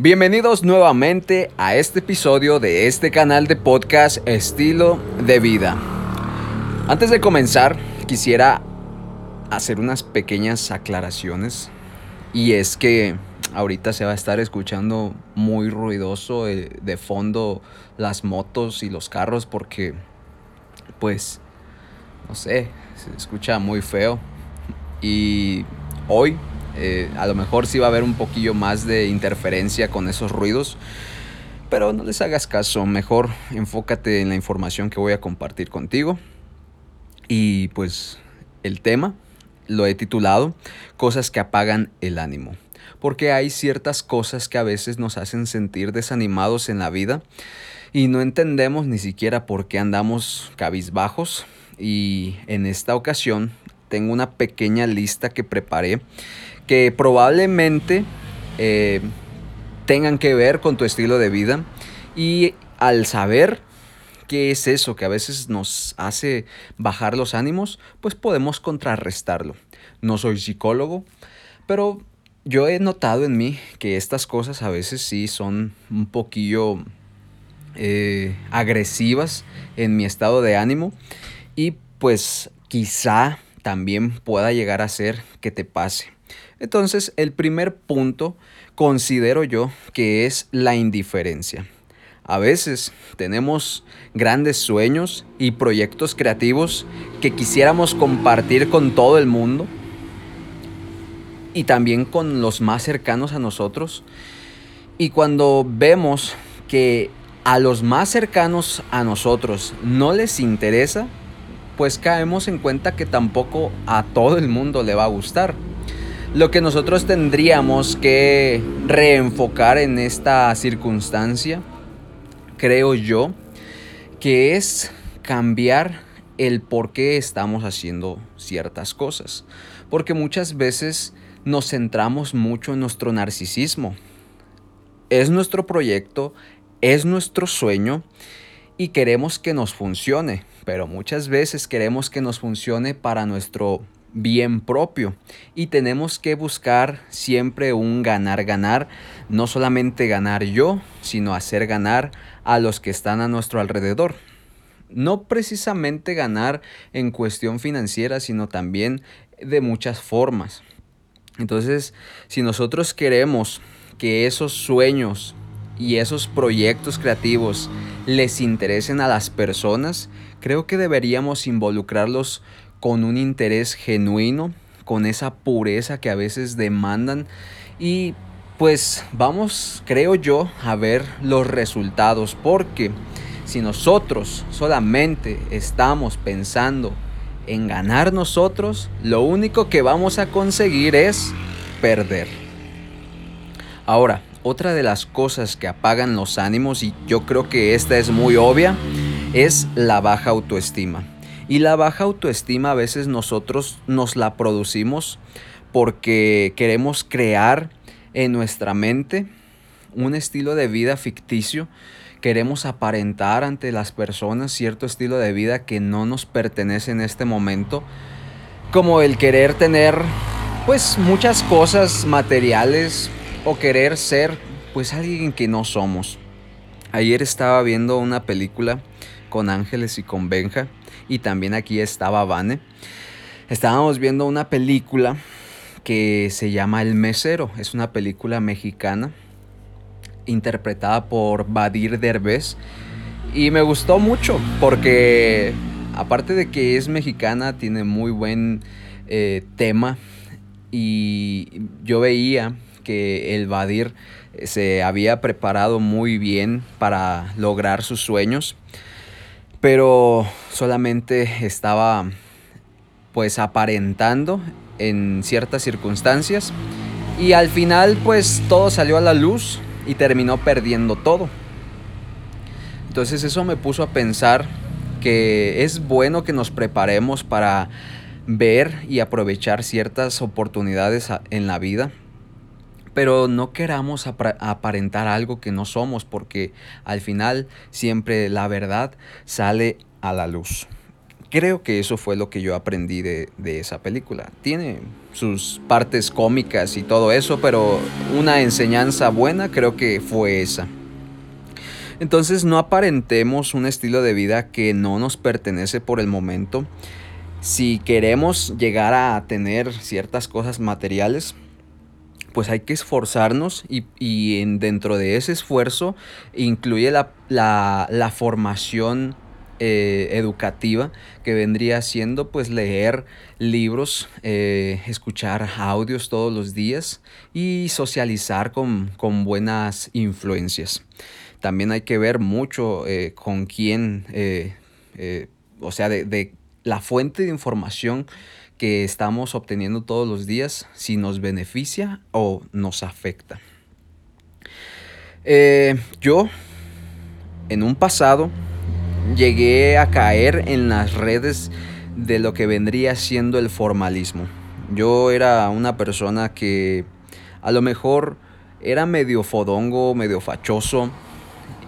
Bienvenidos nuevamente a este episodio de este canal de podcast Estilo de Vida. Antes de comenzar, quisiera hacer unas pequeñas aclaraciones. Y es que ahorita se va a estar escuchando muy ruidoso eh, de fondo las motos y los carros porque, pues, no sé, se escucha muy feo. Y hoy eh, a lo mejor sí va a haber un poquillo más de interferencia con esos ruidos. Pero no les hagas caso, mejor enfócate en la información que voy a compartir contigo. Y pues el tema lo he titulado Cosas que apagan el ánimo. Porque hay ciertas cosas que a veces nos hacen sentir desanimados en la vida y no entendemos ni siquiera por qué andamos cabizbajos. Y en esta ocasión tengo una pequeña lista que preparé que probablemente eh, tengan que ver con tu estilo de vida y al saber qué es eso que a veces nos hace bajar los ánimos, pues podemos contrarrestarlo. No soy psicólogo, pero yo he notado en mí que estas cosas a veces sí son un poquillo eh, agresivas en mi estado de ánimo y pues quizá también pueda llegar a ser que te pase. Entonces, el primer punto considero yo que es la indiferencia. A veces tenemos grandes sueños y proyectos creativos que quisiéramos compartir con todo el mundo y también con los más cercanos a nosotros. Y cuando vemos que a los más cercanos a nosotros no les interesa, pues caemos en cuenta que tampoco a todo el mundo le va a gustar. Lo que nosotros tendríamos que reenfocar en esta circunstancia, creo yo, que es cambiar el por qué estamos haciendo ciertas cosas. Porque muchas veces nos centramos mucho en nuestro narcisismo. Es nuestro proyecto, es nuestro sueño y queremos que nos funcione, pero muchas veces queremos que nos funcione para nuestro bien propio y tenemos que buscar siempre un ganar-ganar, no solamente ganar yo, sino hacer ganar a los que están a nuestro alrededor. No precisamente ganar en cuestión financiera, sino también de muchas formas. Entonces, si nosotros queremos que esos sueños y esos proyectos creativos les interesen a las personas, creo que deberíamos involucrarlos con un interés genuino, con esa pureza que a veces demandan y pues vamos, creo yo, a ver los resultados porque si nosotros solamente estamos pensando en ganar nosotros, lo único que vamos a conseguir es perder. Ahora, otra de las cosas que apagan los ánimos, y yo creo que esta es muy obvia, es la baja autoestima. Y la baja autoestima a veces nosotros nos la producimos porque queremos crear en nuestra mente un estilo de vida ficticio. Queremos aparentar ante las personas cierto estilo de vida que no nos pertenece en este momento. Como el querer tener pues muchas cosas materiales o querer ser pues alguien que no somos. Ayer estaba viendo una película con Ángeles y con Benja y también aquí estaba Vane. Estábamos viendo una película que se llama El Mesero. Es una película mexicana interpretada por Badir Derbez. Y me gustó mucho porque aparte de que es mexicana, tiene muy buen eh, tema. Y yo veía que el Badir se había preparado muy bien para lograr sus sueños pero solamente estaba pues aparentando en ciertas circunstancias y al final pues todo salió a la luz y terminó perdiendo todo. Entonces eso me puso a pensar que es bueno que nos preparemos para ver y aprovechar ciertas oportunidades en la vida pero no queramos aparentar algo que no somos porque al final siempre la verdad sale a la luz. creo que eso fue lo que yo aprendí de, de, esa película. Tiene sus partes cómicas y todo eso, pero una enseñanza buena creo que fue esa. Entonces no aparentemos un estilo de vida que no nos pertenece por el momento. Si queremos llegar a tener ciertas cosas materiales, pues hay que esforzarnos y, dentro de ese esfuerzo incluye la, formación eh, educativa que vendría siendo pues leer libros, eh, escuchar audios todos los días y socializar con, con buenas influencias. También hay que ver mucho eh, con quién, o sea, de, de la fuente de información que estamos obteniendo todos los días, si nos beneficia o nos afecta. Eh, yo, en un pasado, llegué a caer en las redes de lo que vendría siendo el formalismo. Yo era una persona que a lo mejor era medio fodongo, medio fachoso,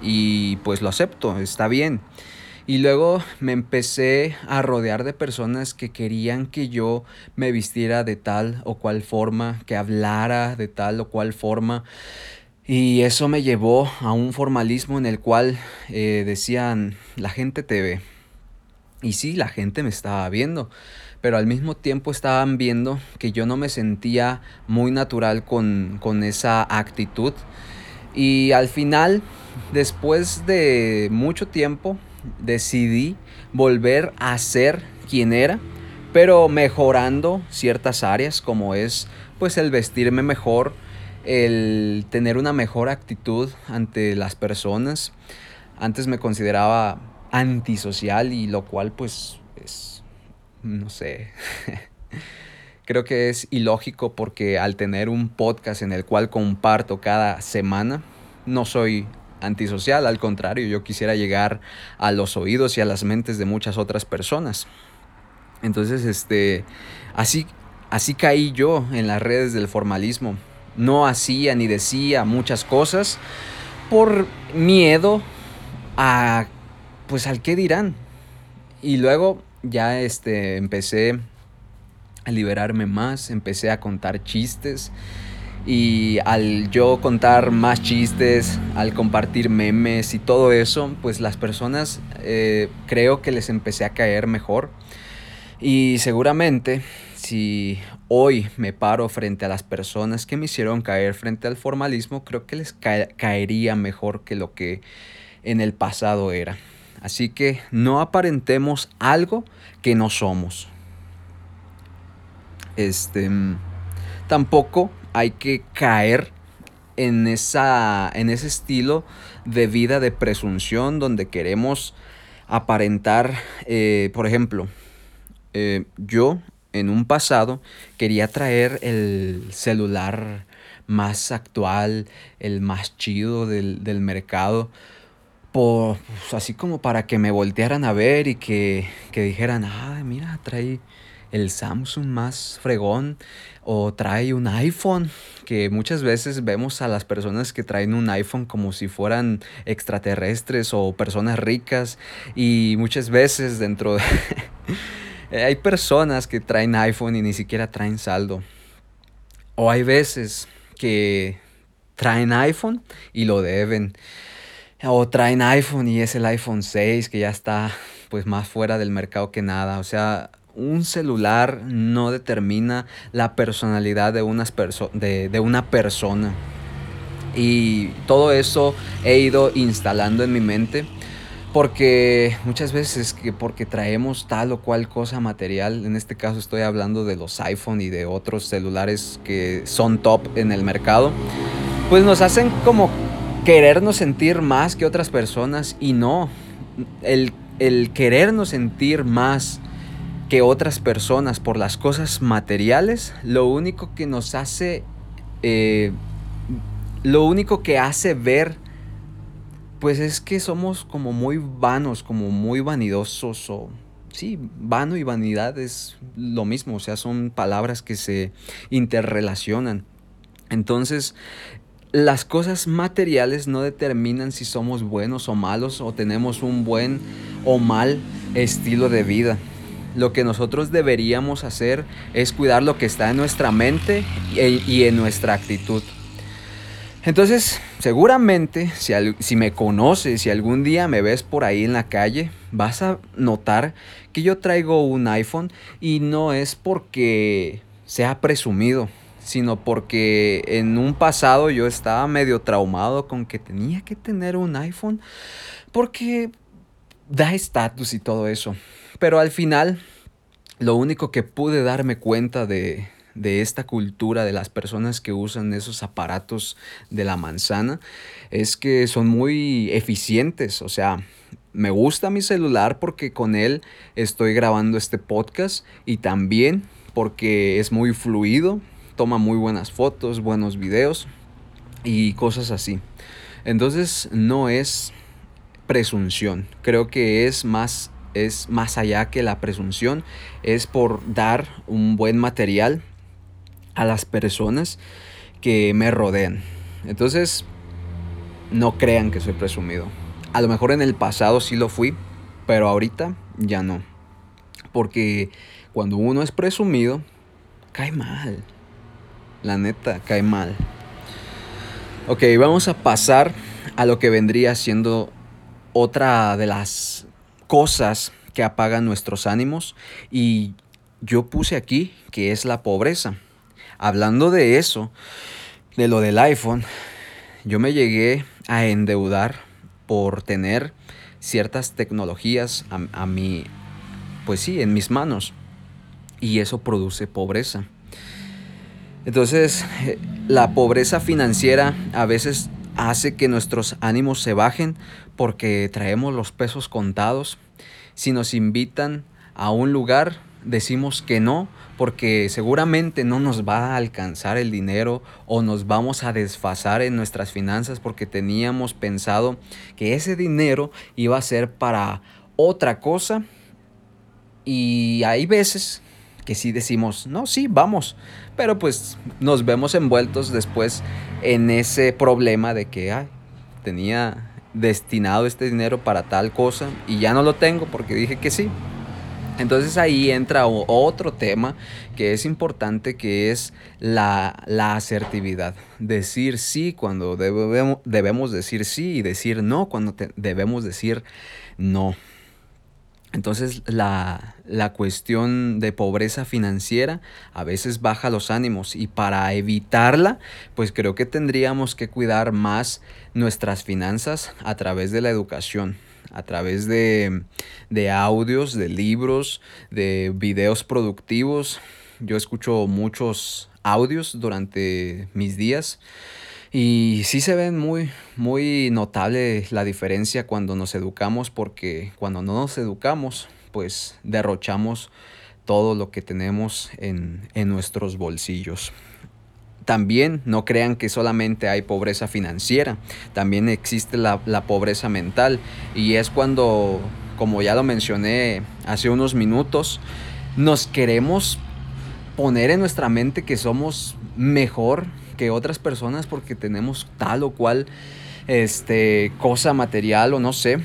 y pues lo acepto, está bien. Y luego me empecé a rodear de personas que querían que yo me vistiera de tal o cual forma, que hablara de tal o cual forma. Y eso me llevó a un formalismo en el cual eh, decían, la gente te ve. Y sí, la gente me estaba viendo, pero al mismo tiempo estaban viendo que yo no me sentía muy natural con, con esa actitud. Y al final, después de mucho tiempo, decidí volver a ser quien era, pero mejorando ciertas áreas como es pues el vestirme mejor, el tener una mejor actitud ante las personas. Antes me consideraba antisocial y lo cual pues es, no sé, creo que es ilógico porque al tener un podcast en el cual comparto cada semana, no soy antisocial, al contrario, yo quisiera llegar a los oídos y a las mentes de muchas otras personas. Entonces, este, así, así caí yo en las redes del formalismo. No hacía ni decía muchas cosas por miedo a, pues, al qué dirán. Y luego ya, este, empecé a liberarme más, empecé a contar chistes y al yo contar más chistes, al compartir memes y todo eso, pues las personas eh, creo que les empecé a caer mejor. Y seguramente si hoy me paro frente a las personas que me hicieron caer frente al formalismo, creo que les caería mejor que lo que en el pasado era. Así que no aparentemos algo que no somos. Este tampoco hay que caer en, esa, en ese estilo de vida de presunción donde queremos aparentar, eh, por ejemplo, eh, yo en un pasado quería traer el celular más actual, el más chido del, mercado, por, pues, así como para que me voltearan a ver y que, que dijeran, ah, mira, trae el Samsung más fregón o trae un iPhone, que muchas veces vemos a las personas que traen un iPhone como si fueran extraterrestres o personas ricas y muchas veces dentro de... hay personas que traen iPhone y ni siquiera traen saldo. O hay veces que traen iPhone y lo deben. O traen iPhone y es el iPhone 6 que ya está pues más fuera del mercado que nada. O sea, un celular no determina la personalidad de, unas de, una persona. Y todo eso he ido instalando en mi mente porque muchas veces que porque traemos tal o cual cosa material, en este caso estoy hablando de los iPhone y de otros celulares que son top en el mercado, pues nos hacen como querernos sentir más que otras personas y no, el, el querernos sentir más que otras personas por las cosas materiales, lo único que nos hace, eh, lo único que hace ver, pues es que somos como muy vanos, como muy vanidosos o... Sí, vano y vanidad es lo mismo, o sea, son palabras que se interrelacionan. Entonces, las cosas materiales no determinan si somos buenos o malos o tenemos un buen o mal estilo de vida. Lo que nosotros deberíamos hacer es cuidar lo que está en nuestra mente y en nuestra actitud. Entonces, seguramente, si, si, me conoces, si algún día me ves por ahí en la calle, vas a notar que yo traigo un iPhone y no es porque sea presumido, sino porque en un pasado yo estaba medio traumado con que tenía que tener un iPhone porque da estatus y todo eso. Pero al final, lo único que pude darme cuenta de, de esta cultura de las personas que usan esos aparatos de la manzana es que son muy eficientes. O sea, me gusta mi celular porque con él estoy grabando este podcast y también porque es muy fluido, toma muy buenas fotos, buenos videos y cosas así. Entonces no es presunción, creo que es más es más allá que la presunción, es por dar un buen material a las personas que me rodean. Entonces, no crean que soy presumido. A lo mejor en el pasado sí lo fui, pero ahorita ya no. Porque cuando uno es presumido, cae mal. La neta, cae mal. Ok, vamos a pasar a lo que vendría siendo otra de las cosas que apagan nuestros ánimos. Y yo puse aquí que es la pobreza hablando de eso, de lo del iPhone, yo me llegué a endeudar por tener ciertas tecnologías a, a pues sí, en mis manos. Y eso produce pobreza. Entonces, eh, la pobreza financiera a veces hace que nuestros ánimos se bajen porque traemos los pesos contados. Si nos invitan a un lugar, decimos que no porque seguramente no nos va a alcanzar el dinero o nos vamos a desfasar en nuestras finanzas porque teníamos pensado que ese dinero iba a ser para otra cosa y hay veces que sí decimos, no, sí, vamos, pero pues nos vemos envueltos después en ese problema de que tenía destinado este dinero para tal cosa y ya no lo tengo porque dije que sí. Entonces ahí entra otro tema que es importante, que es la, asertividad. Decir sí cuando debemos, debemos, decir sí y decir no cuando debemos decir no. Entonces la, la, cuestión de pobreza financiera a veces baja los ánimos y para evitarla, pues creo que tendríamos que cuidar más nuestras finanzas a través de la educación a través de, audios, de libros, de videos productivos. Yo escucho muchos audios durante mis días y sí se ven muy, muy notable la diferencia cuando nos educamos porque cuando no nos educamos pues derrochamos todo lo que tenemos en, en nuestros bolsillos. También no crean que solamente hay pobreza financiera, también existe la, pobreza mental y es cuando, como ya lo mencioné hace unos minutos, nos queremos poner en nuestra mente que somos mejor que otras personas porque tenemos tal o cual este, cosa material o no sé.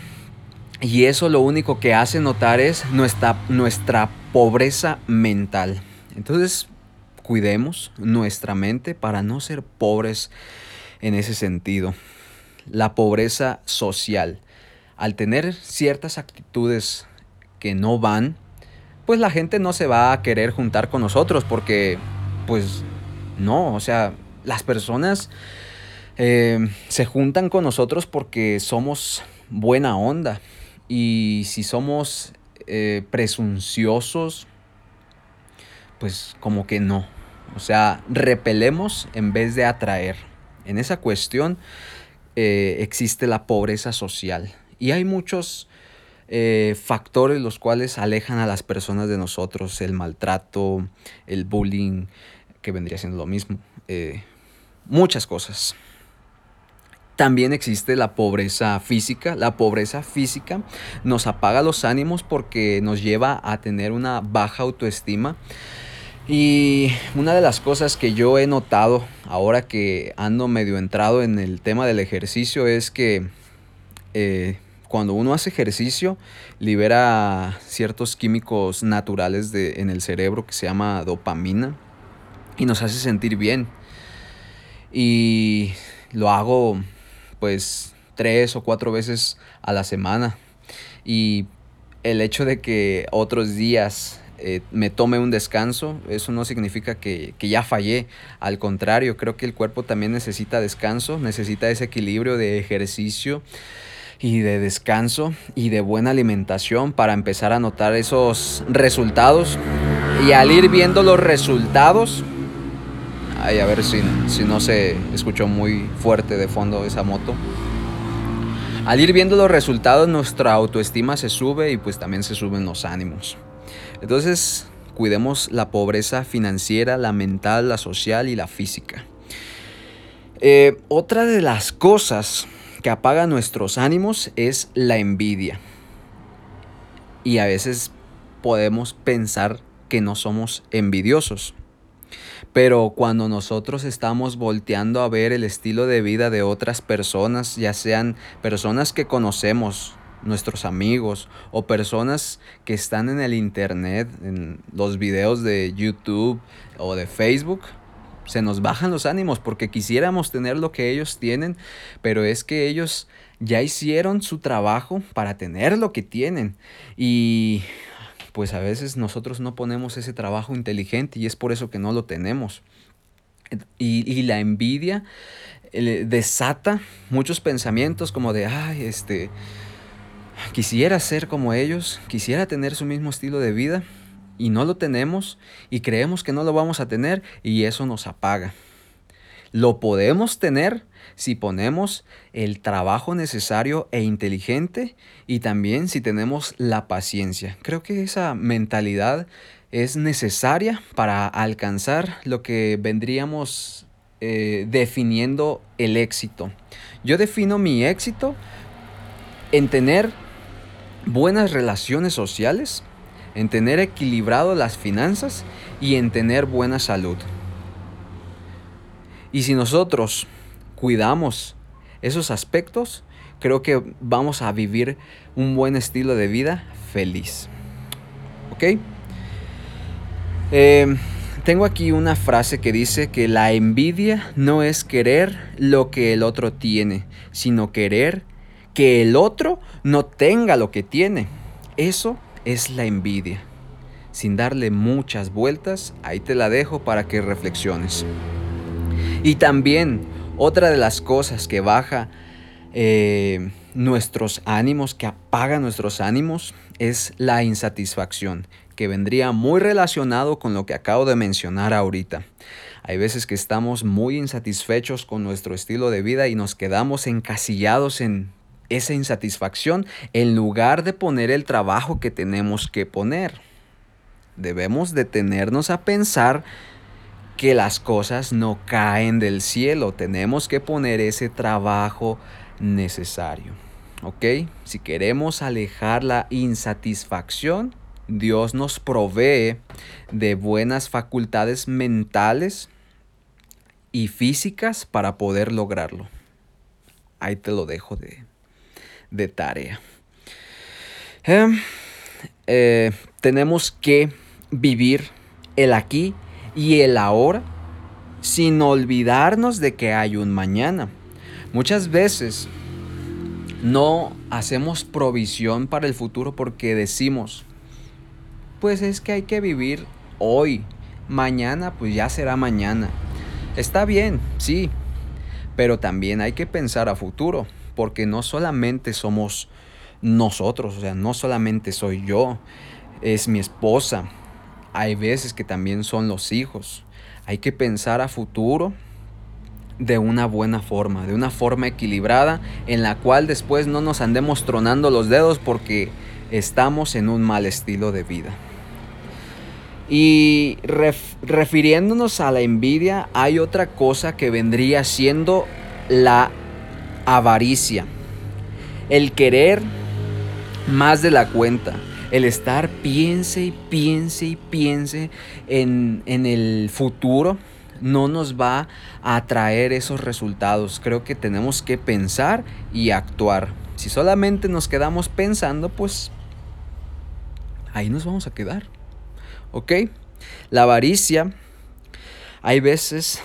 Y eso lo único que hace notar es nuestra, nuestra pobreza mental. Entonces, cuidemos nuestra mente para no ser pobres en ese sentido. La pobreza social. Al tener ciertas actitudes que no van, pues la gente no se va a querer juntar con nosotros porque, pues, no, o sea, las personas eh, se juntan con nosotros porque somos buena onda. Y si somos eh, presunciosos, pues como que no. O sea, repelemos en vez de atraer. En esa cuestión eh, existe la pobreza social. Y hay muchos factores los cuales alejan a las personas de nosotros. El maltrato, el bullying, que vendría siendo lo mismo. Muchas cosas. También existe la pobreza física. La pobreza física nos apaga los ánimos porque nos lleva a tener una baja autoestima. Y una de las cosas que yo he notado ahora que ando medio entrado en el tema del ejercicio es que eh, cuando uno hace ejercicio, libera ciertos químicos naturales de, en el cerebro que se llama dopamina y nos hace sentir bien. Y lo hago pues tres o cuatro veces a la semana. Y el hecho de que otros días eh, me tome un descanso, eso no significa que, que, ya fallé. Al contrario, creo que el cuerpo también necesita descanso, necesita ese equilibrio de ejercicio y de descanso y de buena alimentación para empezar a notar esos resultados. Y al ir viendo los resultados, ay, a ver si, si no se escuchó muy fuerte de fondo esa moto. Al ir viendo los resultados, nuestra autoestima se sube y pues también se suben los ánimos. Entonces, cuidemos la pobreza financiera, la mental, la social y la física. Eh, otra de las cosas que apaga nuestros ánimos es la envidia. Y a veces podemos pensar que no somos envidiosos. Pero cuando nosotros estamos volteando a ver el estilo de vida de otras personas, ya sean personas que conocemos, nuestros amigos o personas que están en el internet, en los videos de YouTube o de Facebook, se nos bajan los ánimos porque quisiéramos tener lo que ellos tienen, pero es que ellos ya hicieron su trabajo para tener lo que tienen. Y pues a veces nosotros no ponemos ese trabajo inteligente y es por eso que no lo tenemos. Y, la envidia desata muchos pensamientos como de, ay, este, quisiera ser como ellos, quisiera tener su mismo estilo de vida, y no lo tenemos y creemos que no lo vamos a tener y eso nos apaga. Lo podemos tener si ponemos el trabajo necesario e inteligente y también si tenemos la paciencia. Creo que esa mentalidad es necesaria para alcanzar lo que vendríamos eh, definiendo el éxito. Yo defino mi éxito en tener buenas relaciones sociales, en tener equilibrado las finanzas y en tener buena salud. Y si nosotros cuidamos esos aspectos, creo que vamos a vivir un buen estilo de vida feliz. ¿Ok? Em, tengo aquí una frase que dice que la envidia no es querer lo que el otro tiene, sino querer que el otro no tenga lo que tiene. Eso es la envidia. Sin darle muchas vueltas, ahí te la dejo para que reflexiones. Y también otra de las cosas que baja eh, nuestros ánimos, que apaga nuestros ánimos, es la insatisfacción, que vendría muy relacionado con lo que acabo de mencionar ahorita. Hay veces que estamos muy insatisfechos con nuestro estilo de vida y nos quedamos encasillados en esa insatisfacción en lugar de poner el trabajo que tenemos que poner. Debemos detenernos a pensar que las cosas no caen del cielo. Tenemos que poner ese trabajo necesario. ¿Ok? Si queremos alejar la insatisfacción, Dios nos provee de buenas facultades mentales y físicas para poder lograrlo. Ahí te lo dejo de, de tarea. Em, eh, tenemos que vivir el aquí y el ahora sin olvidarnos de que hay un mañana. Muchas veces no hacemos provisión para el futuro porque decimos, pues es que hay que vivir hoy, mañana pues ya será mañana. Está bien, sí, pero también hay que pensar a futuro porque no solamente somos nosotros, o sea, no solamente soy yo, es mi esposa. Hay veces que también son los hijos. Hay que pensar a futuro de una buena forma, de una forma equilibrada en la cual después no nos andemos tronando los dedos porque estamos en un mal estilo de vida. Y refiriéndonos a la envidia, hay otra cosa que vendría siendo la avaricia, el querer más de la cuenta, el estar piense y piense y piense en, en el futuro, no nos va a traer esos resultados. Creo que tenemos que pensar y actuar. Si solamente nos quedamos pensando, pues ahí nos vamos a quedar. ¿Ok? La avaricia hay veces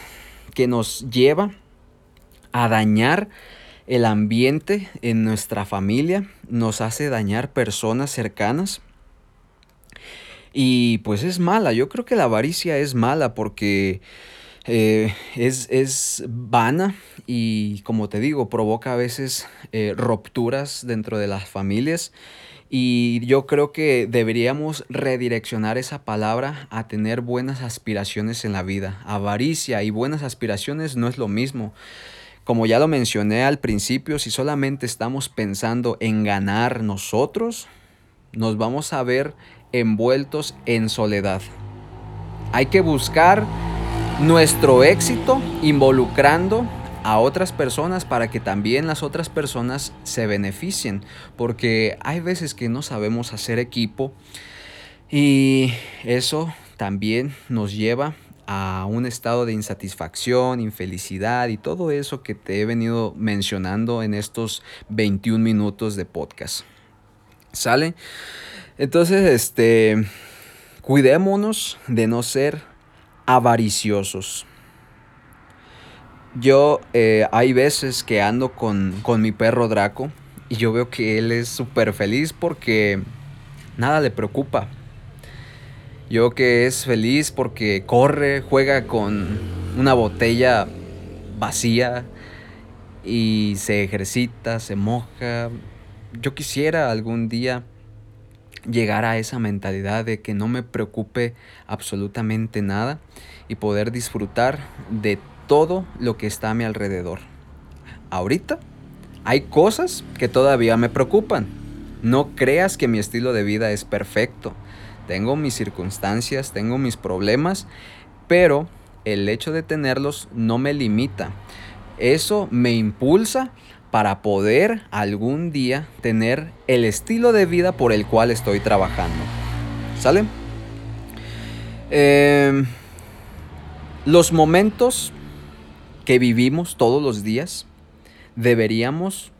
que nos lleva a dañar el ambiente en nuestra familia, nos hace dañar personas cercanas. Y pues es mala, yo creo que la avaricia es mala porque eh, es, es, vana y como te digo, provoca a veces eh, rupturas dentro de las familias y yo creo que deberíamos redireccionar esa palabra a tener buenas aspiraciones en la vida. Avaricia y buenas aspiraciones no es lo mismo. Como ya lo mencioné al principio, si solamente estamos pensando en ganar nosotros, nos vamos a ver envueltos en soledad. Hay que buscar nuestro éxito involucrando a otras personas para que también las otras personas se beneficien, porque hay veces que no sabemos hacer equipo y eso también nos lleva a un estado de insatisfacción, infelicidad y todo eso que te he venido mencionando en estos 21 minutos de podcast. ¿Sale? Entonces, este, cuidémonos de no ser avariciosos. Yo eh, hay veces que ando con, con mi perro Draco y yo veo que él es súper feliz porque nada le preocupa. Yo que es feliz porque corre, juega con una botella vacía y se ejercita, se moja. Yo quisiera algún día llegar a esa mentalidad de que no me preocupe absolutamente nada y poder disfrutar de todo lo que está a mi alrededor. Ahorita hay cosas que todavía me preocupan. No creas que mi estilo de vida es perfecto. Tengo mis circunstancias, tengo mis problemas, pero el hecho de tenerlos no me limita. Eso me impulsa para poder algún día tener el estilo de vida por el cual estoy trabajando. ¿Sale? Em, los momentos que vivimos todos los días, deberíamos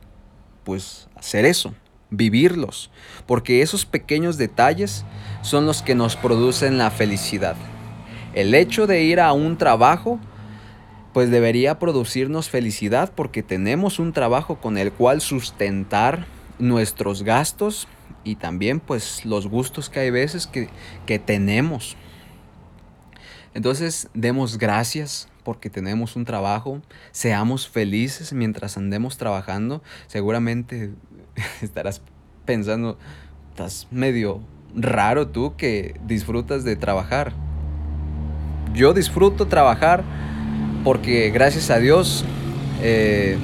pues hacer eso, vivirlos, porque esos pequeños detalles son los que nos producen la felicidad. El hecho de ir a un trabajo pues debería producirnos felicidad porque tenemos un trabajo con el cual sustentar nuestros gastos y también pues los gustos que hay veces que, que tenemos. Entonces demos gracias porque tenemos un trabajo, seamos felices mientras andemos trabajando. Seguramente estarás pensando, estás medio raro tú que disfrutas de trabajar. Yo disfruto trabajar porque gracias a Dios, eh,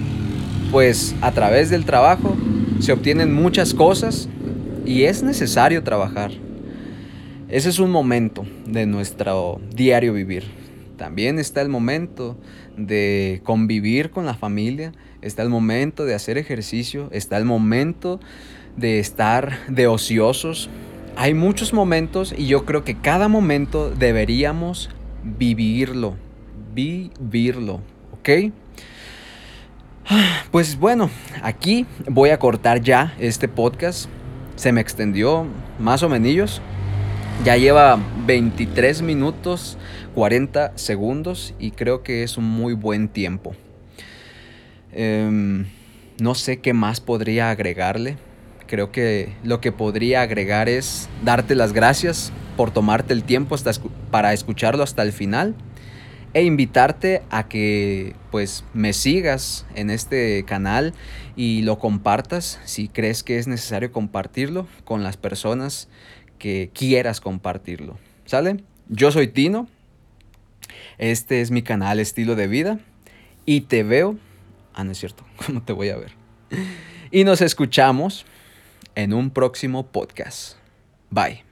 pues a través del trabajo se obtienen muchas cosas y es necesario trabajar. Ese es un momento de nuestro diario vivir. También está el momento de convivir con la familia, está el momento de hacer ejercicio, está el momento de estar de ociosos. Hay muchos momentos y yo creo que cada momento deberíamos vivirlo, vivirlo, ¿ok? Pues bueno, aquí voy a cortar ya este podcast. Se me extendió más o menos. Ya lleva 23 minutos 40 segundos y creo que es un muy buen tiempo. Em, no sé qué más podría agregarle. Creo que lo que podría agregar es darte las gracias por tomarte el tiempo para escucharlo hasta el final e invitarte a que pues me sigas en este canal y lo compartas si crees que es necesario compartirlo con las personas que quieras compartirlo. ¿Sale? Yo soy Tino. Este es mi canal Estilo de Vida. Y te veo. Ah, no es cierto. ¿Cómo te voy a ver? Y nos escuchamos en un próximo podcast. Bye.